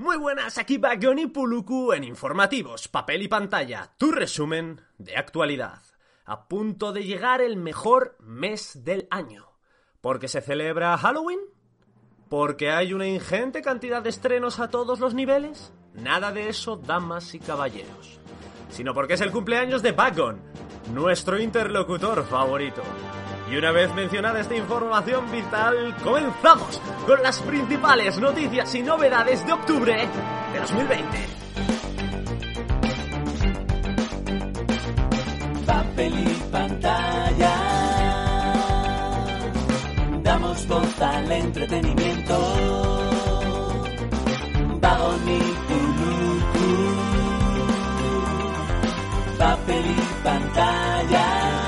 Muy buenas, aquí y Puluku en Informativos, Papel y Pantalla, tu resumen de actualidad. A punto de llegar el mejor mes del año. ¿Porque se celebra Halloween? ¿Porque hay una ingente cantidad de estrenos a todos los niveles? Nada de eso, damas y caballeros. Sino porque es el cumpleaños de Bagon, nuestro interlocutor favorito. Y una vez mencionada esta información vital, comenzamos con las principales noticias y novedades de octubre de 2020. Papel y pantalla. Damos voz al entretenimiento. Vagón y. Papel y pantalla.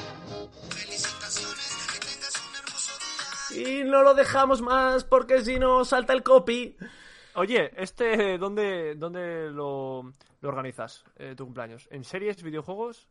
No lo dejamos más porque si no salta el copy. Oye, este, ¿dónde, dónde lo, lo organizas, eh, tu cumpleaños? ¿En series, videojuegos?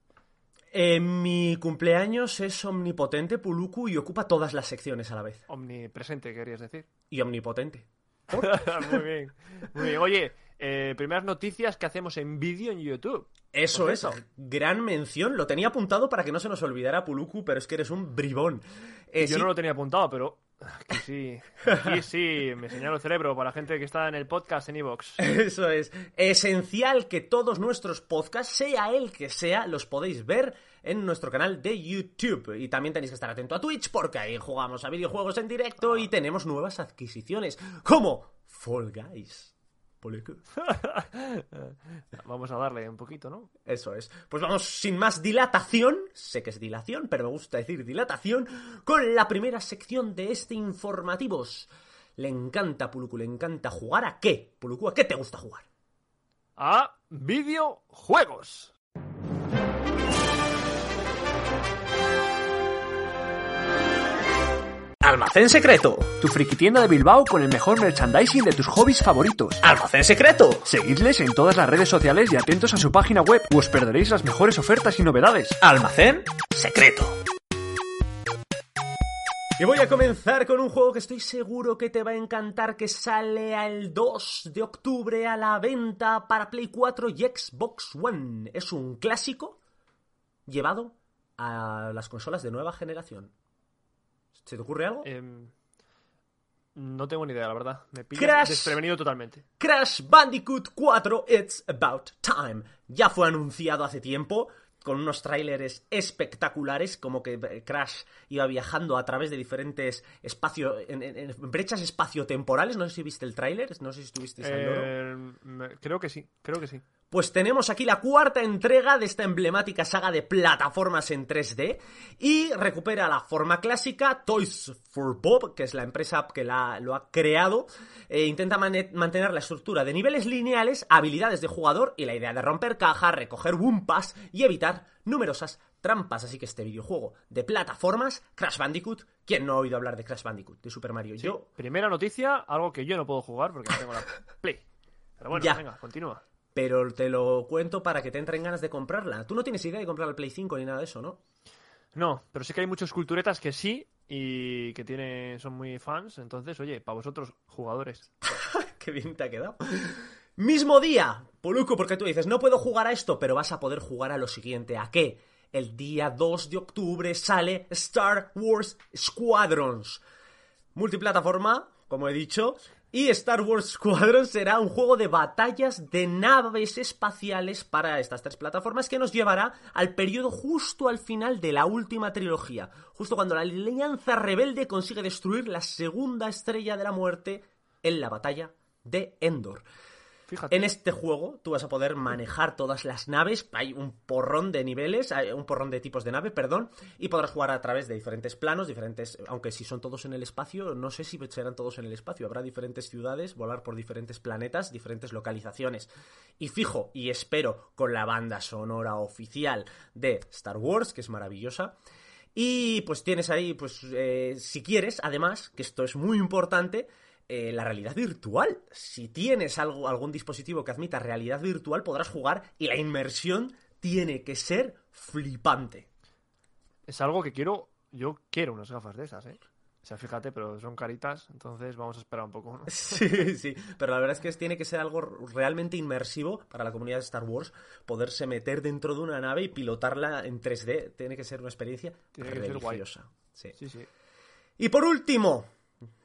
Eh, mi cumpleaños es omnipotente, Puluku, y ocupa todas las secciones a la vez. Omnipresente, querías decir. Y omnipotente. muy bien, muy bien. Oye, eh, primeras noticias que hacemos en vídeo en YouTube. Eso es, gran mención. Lo tenía apuntado para que no se nos olvidara, Puluku, pero es que eres un bribón. Eh, Yo sí, no lo tenía apuntado, pero aquí sí, aquí sí, me señalo el cerebro para la gente que está en el podcast en Evox. Eso es. Esencial que todos nuestros podcasts, sea el que sea, los podéis ver en nuestro canal de YouTube. Y también tenéis que estar atento a Twitch porque ahí jugamos a videojuegos en directo y tenemos nuevas adquisiciones, como Fall Guys. Vamos a darle un poquito, ¿no? Eso es. Pues vamos sin más dilatación, sé que es dilación, pero me gusta decir dilatación, con la primera sección de este informativos. Le encanta, Puluku, le encanta jugar a qué? Puluku, ¿a qué te gusta jugar? A videojuegos. Almacén secreto. Tu frikitienda de Bilbao con el mejor merchandising de tus hobbies favoritos. Almacén secreto. Seguidles en todas las redes sociales y atentos a su página web o os perderéis las mejores ofertas y novedades. Almacén secreto. Y voy a comenzar con un juego que estoy seguro que te va a encantar, que sale el 2 de octubre a la venta para Play 4 y Xbox One. Es un clásico llevado a las consolas de nueva generación. ¿Se te ocurre algo? Em, no tengo ni idea, la verdad. Me pillas desprevenido totalmente. Crash Bandicoot 4 It's About Time. Ya fue anunciado hace tiempo con unos tráileres espectaculares, como que eh, Crash iba viajando a través de diferentes espacios, en, en- en brechas espaciotemporales. No sé si viste el tráiler, no sé si estuviste loro. Em, creo que sí, creo que sí. Pues tenemos aquí la cuarta entrega de esta emblemática saga de plataformas en 3D y recupera la forma clásica Toys for Bob, que es la empresa que la- lo ha creado, e intenta mantener la estructura de niveles lineales, habilidades de jugador y la idea de romper cajas, recoger Wumpas y evitar numerosas trampas. Así que este videojuego de plataformas, Crash Bandicoot, ¿quién no ha oído hablar de Crash Bandicoot? De Super Mario. Sí, Yo Primera noticia, algo que yo no puedo jugar porque no tengo la Play. Pero bueno, Ya. venga, continúa. Pero te lo cuento para que te entren ganas de comprarla. Tú no tienes idea de comprar el Play 5 ni nada de eso, ¿no? No, pero sí que hay muchos culturetas que sí y que tienen, son muy fans. Entonces, oye, para vosotros, jugadores. Qué bien te ha quedado. Mismo día, Poluco, porque tú dices, no puedo jugar a esto, pero vas a poder jugar a lo siguiente. ¿A qué? El día 2 de octubre sale Star Wars Squadrons. Multiplataforma, como he dicho. Y Star Wars Squadrons será un juego de batallas de naves espaciales para estas tres plataformas que nos llevará al periodo justo al final de la última trilogía, justo cuando la Alianza Rebelde consigue destruir la segunda estrella de la muerte en la batalla de Endor. En este juego tú vas a poder manejar todas las naves, hay un porrón de niveles, hay un porrón de tipos de nave, perdón, y podrás jugar a través de diferentes planos, diferentes, aunque si son todos en el espacio, no sé si serán todos en el espacio, habrá diferentes ciudades, volar por diferentes planetas, diferentes localizaciones. Y fijo, y espero, con la banda sonora oficial de Star Wars, que es maravillosa. Y pues tienes ahí, pues eh, si quieres, además, que esto es muy importante, eh, la realidad virtual. Si tienes algo, algún dispositivo que admita realidad virtual, podrás jugar y la inmersión tiene que ser flipante. Es algo que quiero. Yo quiero unas gafas de esas, ¿eh? O sea, fíjate, pero son caritas, entonces vamos a esperar un poco. ¿no? Sí, sí, pero la verdad es que tiene que ser algo realmente inmersivo para la comunidad de Star Wars, poderse meter dentro de una nave y pilotarla en 3D, tiene que ser una experiencia Tiene que ser guay. religiosa. Sí. Sí, sí. Y por último,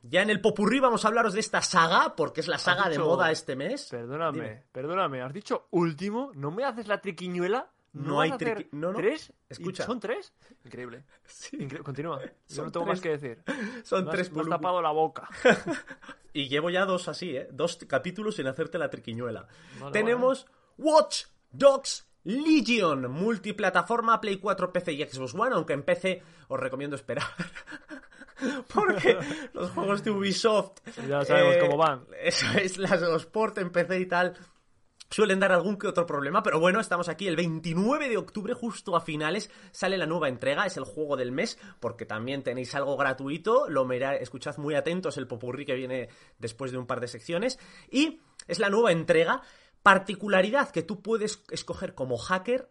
ya en el popurrí vamos a hablaros de esta saga, porque es la saga de moda este mes. Perdóname, Dime. perdóname. ¿Has dicho último? ¿No me haces la triquiñuela? No hay triqui- no, no. ¿Tres? Escucha. ¿Y ¿Son tres? Increíble. Sí, Incre- Continúa. Yo Son no tengo tres. más que decir. son Me has- tres me has tapado la boca. Y llevo ya dos así, ¿eh? Dos capítulos sin hacerte la triquiñuela. Vale, Tenemos Watch Dogs Legion, multiplataforma Play 4, PC y Xbox One, aunque en PC os recomiendo esperar. Porque los juegos de Ubisoft... Ya sabemos eh, cómo van. Eso es, las, los port en PC y tal... Suelen dar algún que otro problema, pero bueno, estamos aquí el 29 de octubre, justo a finales, sale la nueva entrega, es el juego del mes, porque también tenéis algo gratuito, lo mirá, escuchad muy atentos el popurrí que viene después de un par de secciones, y es la nueva entrega, particularidad que tú puedes escoger como hacker,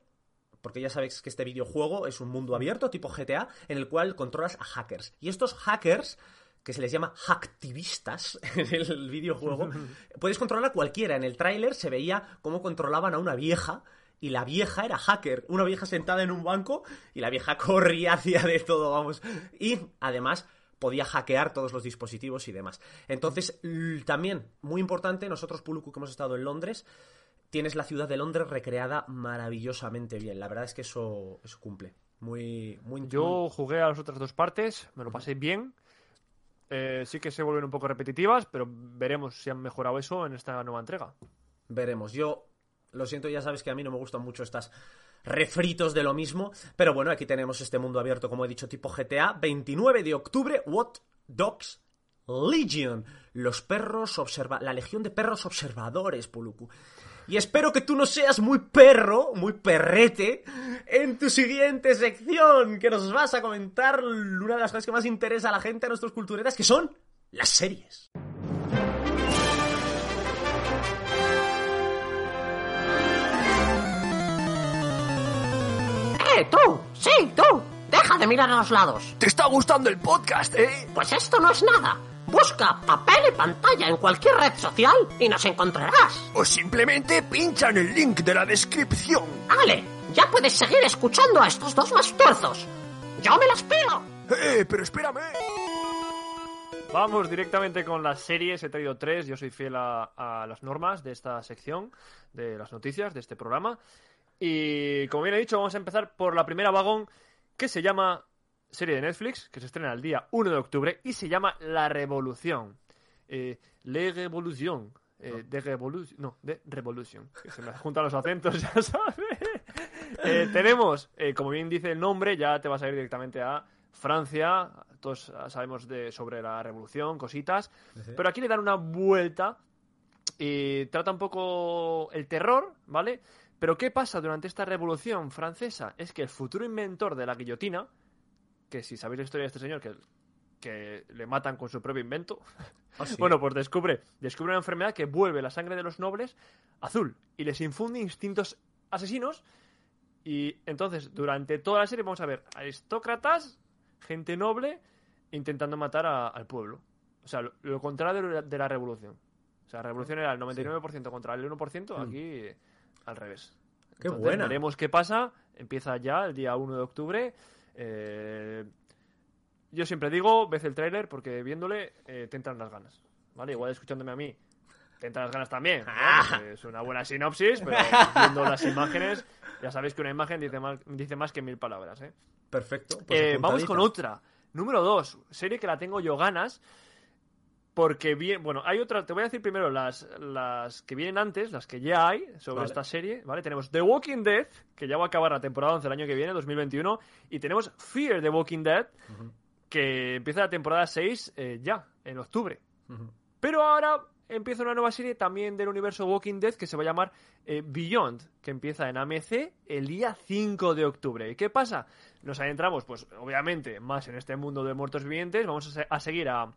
porque ya sabéis que este videojuego es un mundo abierto, tipo GTA, en el cual controlas a hackers, y estos hackers que se les llama hacktivistas en el videojuego, puedes controlar a cualquiera. En el tráiler se veía cómo controlaban a una vieja y la vieja era hacker, una vieja sentada en un banco y la vieja corría hacia de todo, vamos. Y además podía hackear todos los dispositivos y demás. Entonces, también, muy importante, nosotros, Puluku, que hemos estado en Londres, tienes la ciudad de Londres recreada maravillosamente bien. La verdad es que eso, eso cumple. Muy, muy Yo jugué a las otras dos partes, me lo pasé bien. Eh, sí que se vuelven un poco repetitivas, pero veremos si han mejorado eso en esta nueva entrega. Veremos. Yo lo siento, ya sabes que a mí no me gustan mucho estas refritos de lo mismo, pero bueno, aquí tenemos este mundo abierto, como he dicho, tipo GTA, 29 de octubre, What Dogs Legion, los perros observa la legión de perros observadores, Puluku. Y espero que tú no seas muy perro, muy perrete, en tu siguiente sección, que nos vas a comentar una de las cosas que más interesa a la gente, a nuestros culturetas, que son las series. ¡Eh, tú! ¡Sí, tú! ¡Deja de mirar a los lados! ¿Te está gustando el podcast, eh? Pues esto no es nada. Busca papel y pantalla en cualquier red social y nos encontrarás. O simplemente pincha en el link de la descripción. ¡Ale! Ya puedes seguir escuchando a estos dos más tuerzos. ¡Yo me las pido! Eh, pero espérame. Vamos directamente con las series. He traído tres. Yo soy fiel a, a las normas de esta sección, de las noticias, de este programa. Y como bien he dicho, vamos a empezar por la primera vagón, que se llama serie de Netflix, que se estrena el día 1 de octubre, y se llama La Revolución. Eh, Le Revolution. Eh, de Revolution. No, de Revolution. Que se me juntan los acentos, ya sabes. Eh, tenemos, eh, como bien dice el nombre, ya te vas a ir directamente a Francia. Todos sabemos de, sobre la revolución, cositas. Pero aquí le dan una vuelta y trata un poco el terror, ¿vale? Pero ¿qué pasa durante esta revolución francesa? Es que el futuro inventor de la guillotina, que si sabéis la historia de este señor, que, que le matan con su propio invento, Ah, sí. bueno, pues descubre, descubre una enfermedad que vuelve la sangre de los nobles azul y les infunde instintos asesinos. Y entonces, durante toda la serie vamos a ver aristócratas, gente noble, intentando matar a- al pueblo. O sea, lo, lo contrario de la, de la revolución. O sea, la revolución era el 99% contra el 1%, aquí eh, al revés. Mm. Qué Entonces, buena. Veremos qué pasa. Empieza ya el día 1 de octubre. Eh, yo siempre digo, ves el tráiler porque viéndole eh, te entran las ganas. ¿Vale? Igual escuchándome a mí te entran las ganas también. ¿no? Ah. Porque Es una buena sinopsis, pero viendo las imágenes, ya sabéis que una imagen dice más, dice más que mil palabras. ¿eh? Perfecto. pues Eh, vamos con otra. Número 2. Serie que la tengo yo ganas. Porque bien, bueno, hay otras, te voy a decir primero las, las que vienen antes, las que ya hay sobre Vale. esta serie, ¿vale? Tenemos The Walking Dead, que ya va a acabar la temporada 11 el año que viene, 2021, y tenemos Fear the Walking Dead, que empieza la temporada 6 eh, ya, en octubre. Pero ahora empieza una nueva serie también del universo Walking Dead que se va a llamar eh, Beyond, que empieza en AMC el día 5 de octubre. ¿Y qué pasa? Nos adentramos, pues obviamente, más en este mundo de muertos vivientes. Vamos a, se- a seguir a,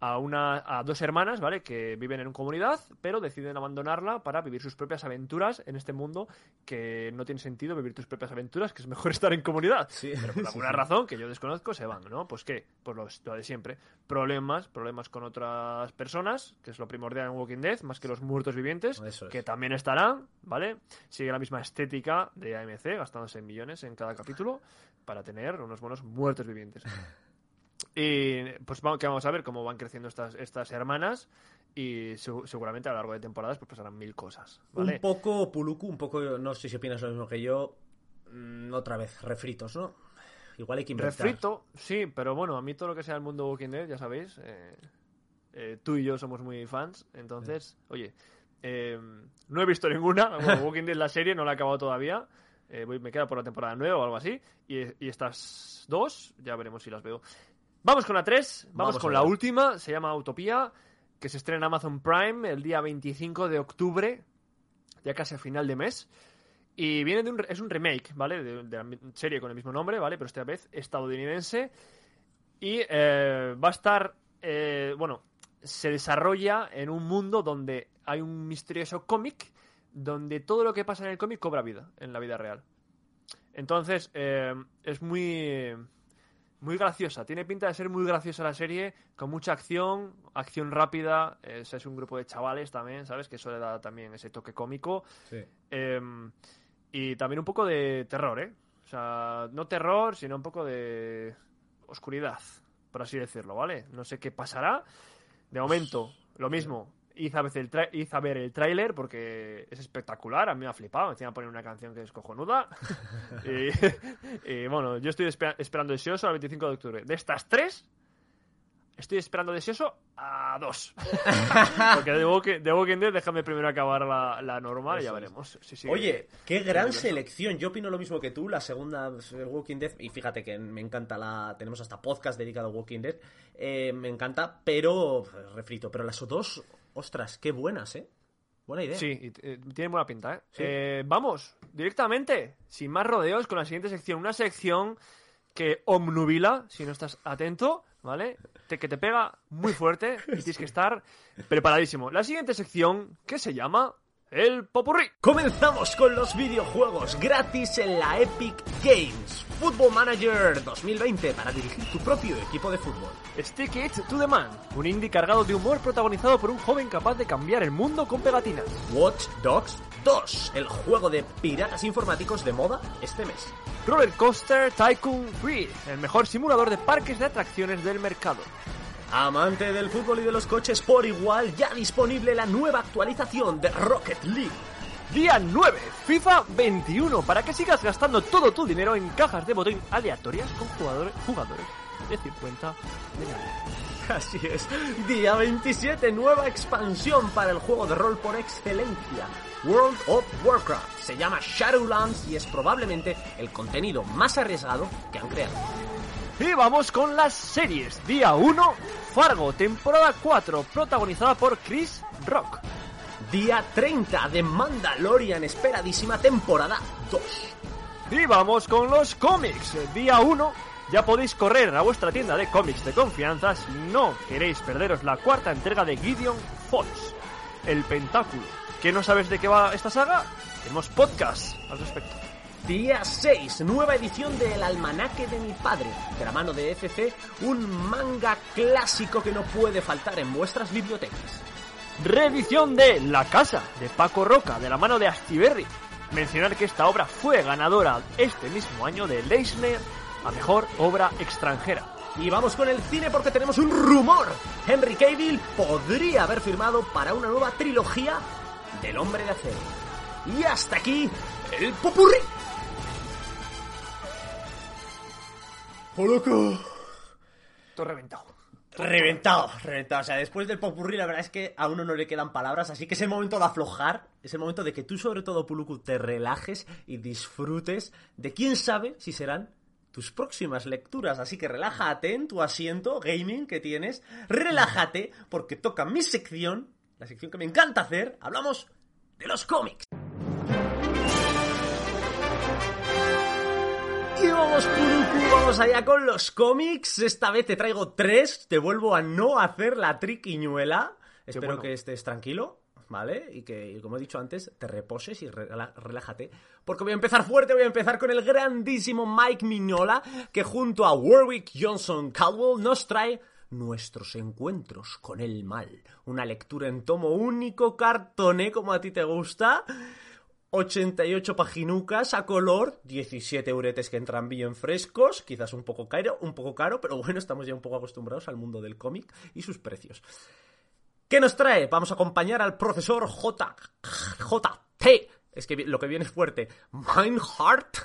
a, una, a dos hermanas, ¿vale? Que viven en una comunidad, pero deciden abandonarla para vivir sus propias aventuras en este mundo que no tiene sentido vivir tus propias aventuras, que es mejor estar en comunidad. Sí. Pero por alguna razón que yo desconozco se van, ¿no? Pues qué, pues lo, lo de siempre. Problemas, problemas con otras personas, que es lo primordial en Walking Dead, más que los muertos vivientes, es. que también estarán, ¿vale? Sigue la misma estética de AMC, gastándose millones en cada capítulo para tener unos buenos muertos vivientes. Y pues vamos, que vamos a ver cómo van creciendo estas, estas hermanas y su- seguramente a lo largo de temporadas pues pasarán mil cosas, ¿vale? Un poco Puluku, un poco, no sé si opinas lo mismo que yo. mm, otra vez, refritos, ¿no? Igual hay que inventar. Refrito, sí, pero bueno, a mí todo lo que sea el mundo Walking Dead, ya sabéis, eh, eh, tú y yo somos muy fans, entonces, oye, eh, no he visto ninguna, bueno, Walking Dead la serie no la he acabado todavía, eh, voy- me queda por la temporada 9 o algo así, y, y estas dos, ya veremos si las veo. Vamos con la 3, vamos, Vamos con la última, se llama Utopía, que se estrena en Amazon Prime el día 25 de octubre, ya casi a final de mes. Y viene de un, es un remake, ¿vale? De, de la serie con el mismo nombre, ¿vale? Pero esta vez estadounidense. Y eh, va a estar, eh, bueno, se desarrolla en un mundo donde hay un misterioso cómic, donde todo lo que pasa en el cómic cobra vida, en la vida real. Entonces, eh, es muy, muy graciosa. Tiene pinta de ser muy graciosa la serie, con mucha acción, acción rápida. Es, es un grupo de chavales también, ¿sabes? Que eso le da también ese toque cómico. Sí. Eh, y también un poco de terror, ¿eh? O sea, no terror, sino un poco de oscuridad, por así decirlo, ¿vale? No sé qué pasará. De momento, lo mismo. Id a, ver el tra- id a ver el tráiler porque es espectacular, a mí me ha flipado. Encima poner una canción que es cojonuda. y, y, bueno, yo estoy espe- esperando deseoso al 25 de octubre. De estas tres, estoy esperando deseoso a dos. porque de Walking, de Walking Dead, déjame primero acabar la, la normal y ya veremos. Sí, sí. Oye, qué gran selección. Yo opino lo mismo que tú. La segunda Walking Dead, y fíjate que me encanta la. Tenemos hasta podcast dedicado a Walking Dead. eh, me encanta, pero. eh, Refrito. Pero las dos, ostras, qué buenas, ¿eh? Buena idea. Sí, y, eh, tiene buena pinta, ¿eh? Sí. Eh, Vamos, directamente, sin más rodeos, con la siguiente sección. Una sección que omnubila, si no estás atento, ¿vale? Te- que te pega muy fuerte y tienes que estar preparadísimo. La siguiente sección, que se llama El Popurrí. Comenzamos con los videojuegos gratis en la Epic Games. Football Manager 2020 para dirigir tu propio equipo de fútbol. Stick It to the Man, un indie cargado de humor protagonizado por un joven capaz de cambiar el mundo con pegatinas. Watch Dogs 2, el juego de piratas informáticos de moda este mes. Roller Coaster Tycoon 3, el mejor simulador de parques de atracciones del mercado. Amante del fútbol y de los coches por igual, ya disponible la nueva actualización de Rocket League. Día 9, FIFA 21, para que sigas gastando todo tu dinero en cajas de botón aleatorias con jugadores, jugadores de 50 de. Así es. Día 27, nueva expansión para el juego de rol por excelencia. World of Warcraft. Se llama Shadowlands y es probablemente el contenido más arriesgado que han creado. Y vamos con las series. Día 1, Fargo, temporada 4, protagonizada por Chris Rock. Día 30 de Mandalorian, esperadísima temporada 2. Y vamos con los cómics. Día 1, ya podéis correr a vuestra tienda de cómics de confianza si no queréis perderos la cuarta entrega de Gideon Falls, El Pentáculo. ¿Que no sabes de qué va esta saga? Tenemos podcast al respecto. Día 6, nueva edición de El Almanaque de mi padre, de la mano de FC, un manga clásico que no puede faltar en vuestras bibliotecas. Reedición de La Casa, de Paco Roca, de la mano de Astiberri. Mencionar que esta obra fue ganadora este mismo año de Leisner a Mejor Obra Extranjera. Y vamos con el cine porque tenemos un rumor. Henry Cavill podría haber firmado para una nueva trilogía del Hombre de Acero. Y hasta aquí el popurrí. ¡Oh, loco! Todo reventado. Reventado, reventado. O sea, después del popurrí, la verdad es que a uno no le quedan palabras, así que es el momento de aflojar, es el momento de que tú, sobre todo, Puluku, te relajes y disfrutes de quién sabe si serán tus próximas lecturas. Así que relájate en tu asiento gaming que tienes, relájate, porque toca mi sección, la sección que me encanta hacer. Hablamos de los cómics. Y vamos, Puruku, vamos allá con los cómics. Esta vez te traigo tres. Te vuelvo a no hacer la triquiñuela. Espero bueno. que estés tranquilo, ¿vale? Y que, como he dicho antes, te reposes y relájate. Porque voy a empezar fuerte, voy a empezar con el grandísimo Mike Mignola, que junto a Warwick Johnson Caldwell nos trae Nuestros encuentros con el mal. Una lectura en tomo único, cartoné, como a ti te gusta. 88 paginucas a color, 17 euretes que entran bien frescos, quizás un poco caro, un poco caro, pero bueno, estamos ya un poco acostumbrados al mundo del cómic y sus precios. ¿Qué nos trae? Vamos a acompañar al profesor J. JT. Es que lo que viene es fuerte. Meinhardt.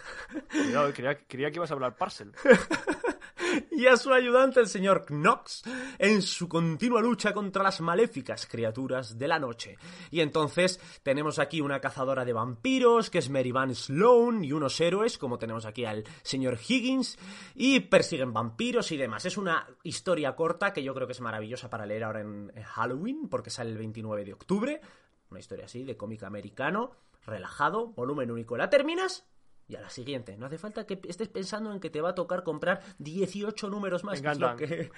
Cuidado, creía, creía que ibas a hablar parcel. y a su ayudante, el señor Knox, en su continua lucha contra las maléficas criaturas de la noche. Y entonces tenemos aquí una cazadora de vampiros, que es Mary Van Sloan, y unos héroes, como tenemos aquí al señor Higgins, y persiguen vampiros y demás. Es una historia corta que yo creo que es maravillosa para leer ahora en Halloween, porque sale el 29 de octubre. Una historia así, de cómic americano, relajado, volumen único. La terminas y a la siguiente. No hace falta que estés pensando en que te va a tocar comprar 18 números más. Me encantan. que,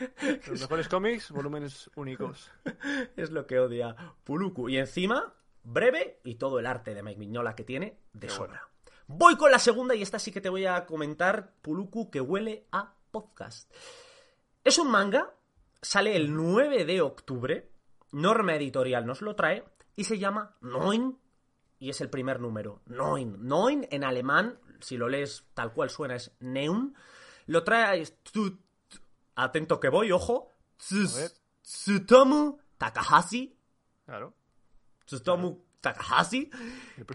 Los mejores cómics, volúmenes únicos. es lo que odia Puluku. Y encima, breve y todo el arte de Mike Mignola que tiene de sobra. Voy con la segunda y esta sí que te voy a comentar, Puluku, que huele a podcast. Es un manga, sale el 9 de octubre, Norma Editorial nos lo trae y se llama Neun y es el primer número. Neun. Neun en alemán, si lo lees tal cual suena, es Neun. Lo trae. Atento que voy, ojo. Tsutomu Takahashi. Claro. Tsutomu Takahashi.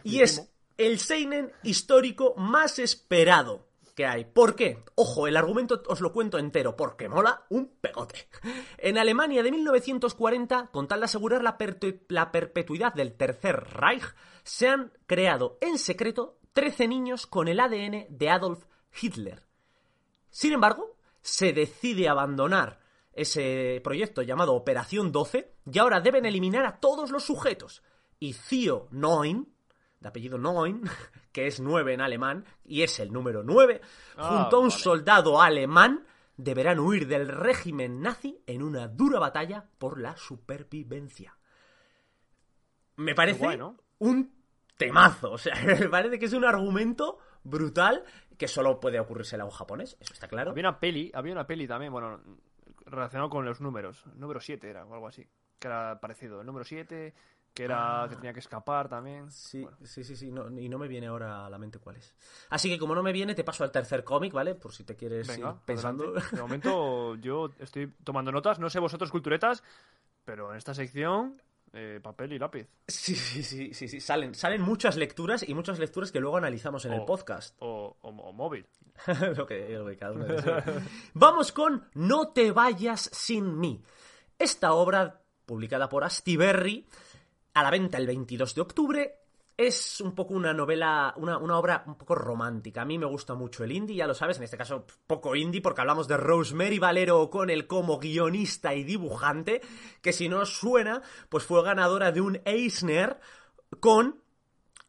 Y es el Seinen histórico más esperado hay. ¿Por qué? Ojo, el argumento os lo cuento entero, porque mola un pegote. En Alemania de 1940, con tal de asegurar la, perpetuidad del Tercer Reich, se han creado en secreto 13 niños con el ADN de Adolf Hitler. Sin embargo, se decide abandonar ese proyecto llamado Operación 12 y ahora deben eliminar a todos los sujetos. Y Theo Neun, de apellido Neun, que es 9 en alemán y es el número 9, Ah, junto a un vale. soldado alemán, deberán huir del régimen nazi en una dura batalla por la supervivencia. Me parece guay, ¿no? un temazo. O sea, me parece que es un argumento brutal que solo puede ocurrírselo a un japonés, eso está claro. Había una peli, había una peli también, bueno, relacionado con los números. Número 7 era, o algo así. Que era parecido. El número 7, que era que tenía que escapar también. Ah. Sí, Bueno, sí, sí, sí, no- y no me viene ahora a la mente cuál es. Así que como no me viene, te paso al tercer cómic, ¿vale? Por si te quieres venga, ir pensando. adelante. De momento yo estoy tomando notas, no sé vosotros culturetas, pero en esta sección eh, papel y lápiz. Sí, sí, sí, sí, sí. Salen, salen muchas lecturas y muchas lecturas que luego analizamos en el podcast. O, o- o móvil. lo, que, lo que cada uno desee. Vamos con No te vayas sin mí. Esta obra, publicada por Astiberri, a la venta el 22 de octubre, es un poco una novela, una, una obra un poco romántica. A mí me gusta mucho el indie, ya lo sabes, en este caso poco indie, porque hablamos de Rosemary Valero O'Connell como guionista y dibujante, que si no os suena, pues fue ganadora de un Eisner con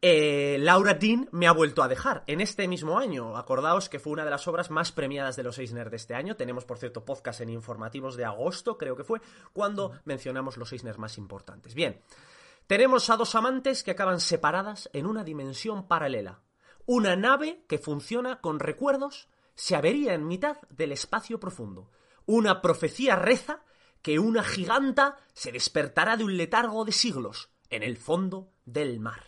eh, Laura Dean me ha vuelto a dejar en este mismo año. Acordaos que fue una de las obras más premiadas de los Eisner de este año. Tenemos, por cierto, podcast en informativos de agosto, creo que fue, cuando mencionamos los Eisner más importantes. Bien, tenemos a dos amantes que acaban separadas en una dimensión paralela. Una nave que funciona con recuerdos se avería en mitad del espacio profundo. Una profecía reza que una giganta se despertará de un letargo de siglos en el fondo del mar.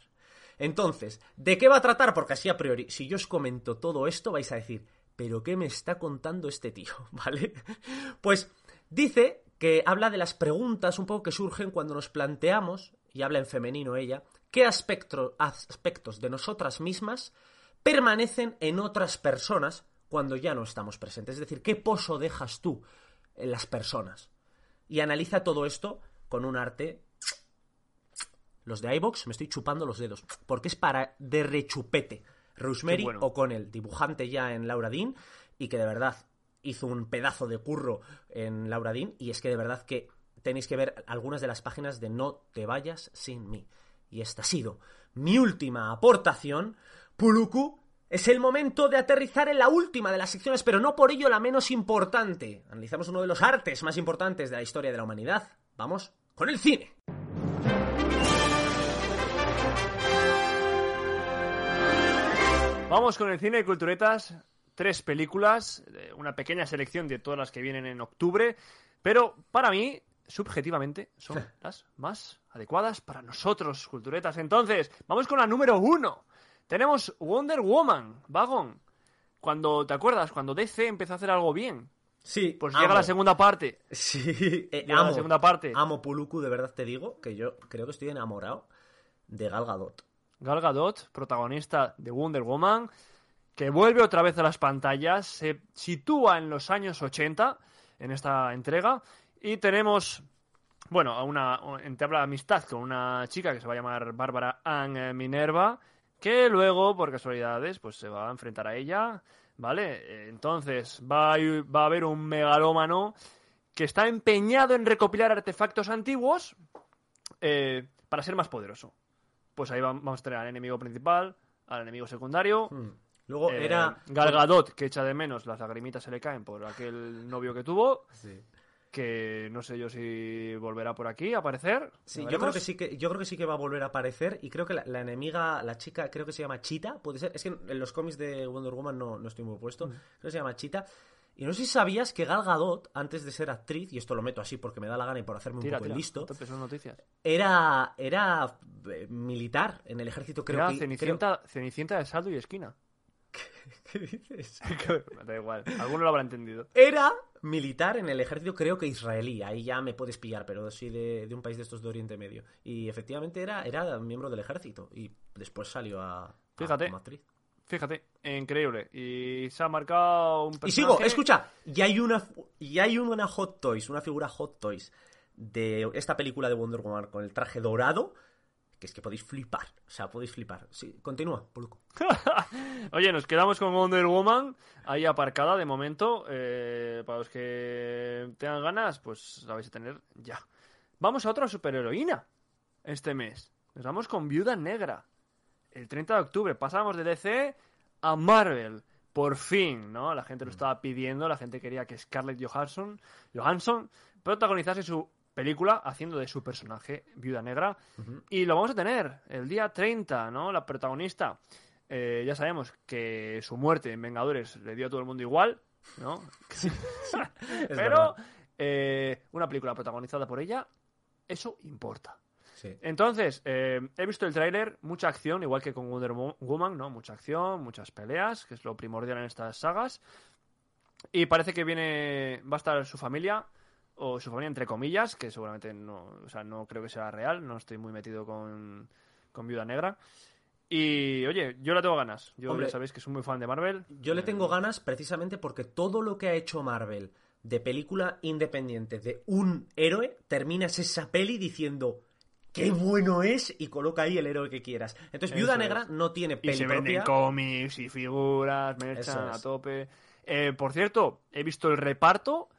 Entonces, ¿de qué va a tratar? Porque así a priori, si yo os comento todo esto, vais a decir, ¿pero qué me está contando este tío? ¿Vale? Pues dice que habla de las preguntas un poco que surgen cuando nos planteamos, y habla en femenino ella, qué aspecto- aspectos de nosotras mismas permanecen en otras personas cuando ya no estamos presentes. Es decir, ¿qué pozo dejas tú en las personas? y analiza todo esto con un arte. Los de iBox me estoy chupando los dedos, porque es para de rechupete. Rosemary bueno. O'Connell, dibujante ya en Laura Dean, y que de verdad hizo un pedazo de curro en Laura Dean, y es que de verdad que tenéis que ver algunas de las páginas de No te vayas sin mí. Y esta ha sido mi última aportación. Puluku, es el momento de aterrizar en la última de las secciones, pero no por ello la menos importante. Analizamos uno de los artes más importantes de la historia de la humanidad. Vamos con el cine. Vamos con el cine de culturetas. Tres películas, eh, una pequeña selección de todas las que vienen en octubre, pero para mí, subjetivamente, son las más adecuadas para nosotros, culturetas. Entonces, vamos con la número uno. Tenemos Wonder Woman, Vagón. Cuando, ¿te acuerdas? Cuando DC empezó a hacer algo bien. Sí, Pues llega la segunda parte. Sí, eh, Llega la amo, segunda parte. amo Puluku, de verdad te digo que yo creo que estoy enamorado de Gal Gadot. Gal Gadot, protagonista de Wonder Woman, que vuelve otra vez a las pantallas, se sitúa en los años 80 en esta entrega y tenemos, bueno, a una entabla amistad con una chica que se va a llamar Bárbara Ann eh, Minerva, que luego, por casualidades, pues se va a enfrentar a ella, ¿vale? Eh, Entonces va a, va a haber un megalómano que está empeñado en recopilar artefactos antiguos eh, para ser más poderoso. Pues ahí vam- vamos a tener al enemigo principal, al enemigo secundario. Hmm. Luego eh, era... Gal Gadot, que echa de menos, las lagrimitas se le caen por aquel novio que tuvo, Sí. Que no sé yo si volverá por aquí a aparecer. Sí, yo creo que sí que yo creo que sí que va a volver a aparecer y creo que la, la enemiga, la chica, creo que se llama Chita, puede ser. Es que en los cómics de Wonder Woman no, no estoy muy puesto. Creo que se llama Chita. Y no sé si sabías que Gal Gadot, antes de ser actriz, y esto lo meto así porque me da la gana y por hacerme un Tira, poco tira, el listo, noticias. era era eh, militar en el ejército, creo Era que Cenicienta, Cenicienta de saldo y esquina. ¿Qué dices? da igual, alguno lo habrá entendido. Era militar en el ejército, creo que israelí. Ahí ya me puedes pillar, pero sí de, de un país de estos de Oriente Medio. Y efectivamente era, era miembro del ejército. Y después salió a, a- Fíjate. como actriz. Fíjate, increíble. Y se ha marcado un Y personaje... sigo, escucha, y hay una y hay una Hot Toys, una figura Hot Toys de esta película de Wonder Woman con el traje dorado, que es que podéis flipar, o sea, podéis flipar. Sí, continúa, Poluco. Oye, nos quedamos con Wonder Woman ahí aparcada de momento. eh, para los que tengan ganas, pues la vais a tener ya. Vamos a otra superheroína este mes. Nos vamos con Viuda Negra. El 30 de octubre pasamos de DC a Marvel. Por fin, ¿no? La gente lo estaba pidiendo, la gente quería que Scarlett Johansson, Johansson protagonizase su película haciendo de su personaje Viuda Negra. Y lo vamos a tener el día 30, ¿no? La protagonista. eh, ya sabemos que su muerte en Vengadores le dio a todo el mundo igual, ¿no? Pero eh, una película protagonizada por ella, eso importa. Sí. Entonces, eh, he visto el tráiler, mucha acción, igual que con Wonder Wo- Woman, ¿no? Mucha acción, muchas peleas, que es lo primordial en estas sagas. Y parece que viene, va a estar su familia, o su familia entre comillas, que seguramente no, o sea, no creo que sea real, no estoy muy metido con, con Viuda Negra. Y, oye, yo la tengo ganas. Yo Hombre, ya sabéis que soy muy fan de Marvel. Yo le Eh, tengo ganas precisamente porque todo lo que ha hecho Marvel de película independiente de un héroe, terminas esa peli diciendo qué bueno es y coloca ahí el héroe que quieras. Entonces, Viuda Eso Negra es. no tiene Y peli se venden propia. cómics y figuras, merchan a tope. Eh, por cierto, he visto el reparto.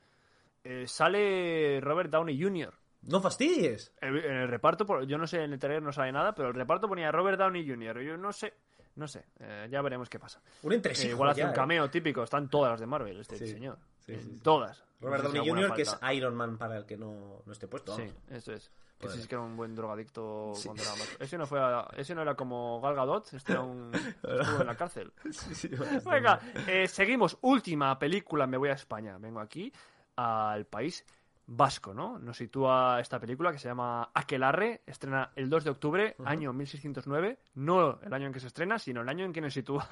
Eh, sale Robert Downey Jr. No fastidies. En el reparto, yo no sé, en el trailer no sale nada, pero el reparto ponía Robert Downey Jr. Yo no sé, no sé, eh, ya veremos qué pasa. Un Eh, entresijo. igual hace ya, un eh. cameo típico, están todas las de Marvel, este Sí. señor. Sí, Eh, sí, sí. Todas. Robert No sé si Downey Jr., que es. Iron Man para el que no, no esté puesto. Sí, eso es. Que sí, es que era un buen drogadicto era más- Ese no, fue a- ese no era como Gal Gadot, este era un... estuvo en la cárcel. Venga, eh, seguimos. Última película, me voy a España. Vengo aquí al país vasco, ¿no? Nos sitúa esta película que se llama Aquelarre, estrena el 2 de octubre, año 1609, no el año en que se estrena, sino el año en que nos sitúa.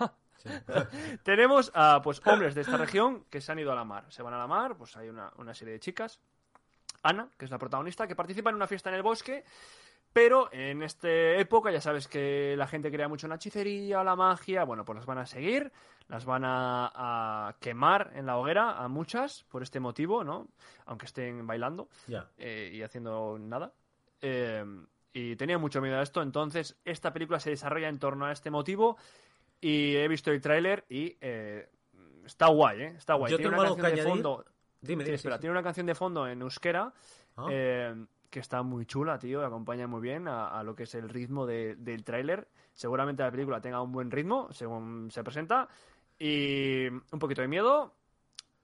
Tenemos a pues hombres de esta región que se han ido a la mar. Se van a la mar, pues hay una, una serie de chicas. Ana, que es la protagonista, que participa en una fiesta en el bosque, Pero en esta época ya sabes que la gente crea mucho en la hechicería o la magia. Bueno, pues las van a seguir, las van a, a quemar en la hoguera a muchas por este motivo, ¿no? Aunque estén bailando eh, y haciendo nada. Eh, y tenía mucho miedo a esto, entonces esta película se desarrolla en torno a este motivo y he visto el tráiler y eh, está guay, ¿eh? Está guay. Yo tiene tengo una algo canción que de fondo. Dime, Sí, dime. espera, sí, sí. tiene una canción de fondo en euskera Ah. eh, que está muy chula, tío, acompaña muy bien a, a lo que es el ritmo de- del tráiler. Seguramente la película tenga un buen ritmo según se presenta y un poquito de miedo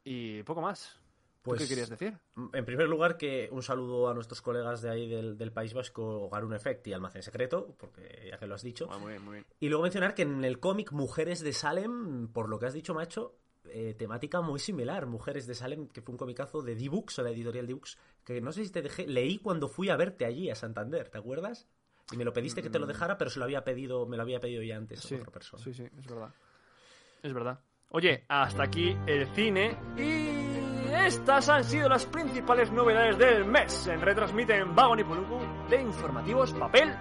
y poco más. ¿Tú Pues- ¿Qué querías decir? En primer lugar, que un saludo a nuestros colegas de ahí del, del País Vasco, Garun Effect y Almacén Secreto, porque ya que lo has dicho. Ah, muy bien, muy bien. Y luego mencionar que en el cómic Mujeres de Salem, por lo que has dicho, macho, eh, temática muy similar. Mujeres de Salem, que fue un comicazo de D-Books o la editorial D-Books, que no sé si te dejé, leí cuando fui a verte allí a Santander, ¿te acuerdas? Y me lo pediste que te lo dejara, pero se lo había pedido, me lo había pedido ya antes Sí, otra persona. sí, sí, es verdad. Es verdad. Oye, hasta aquí el cine y estas han sido las principales novedades del mes. En retransmiten Vagon y Puluku de informativos, papel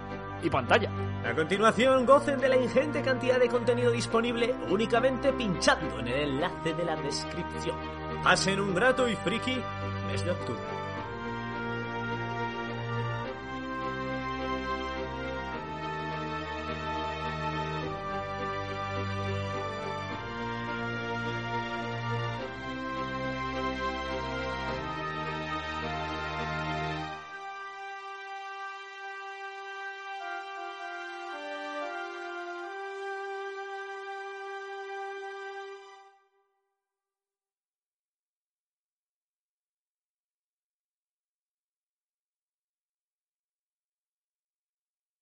y pantalla. A continuación, gocen de la ingente cantidad de contenido disponible únicamente pinchando en el enlace de la descripción. Pasen un grato y friki mes de octubre.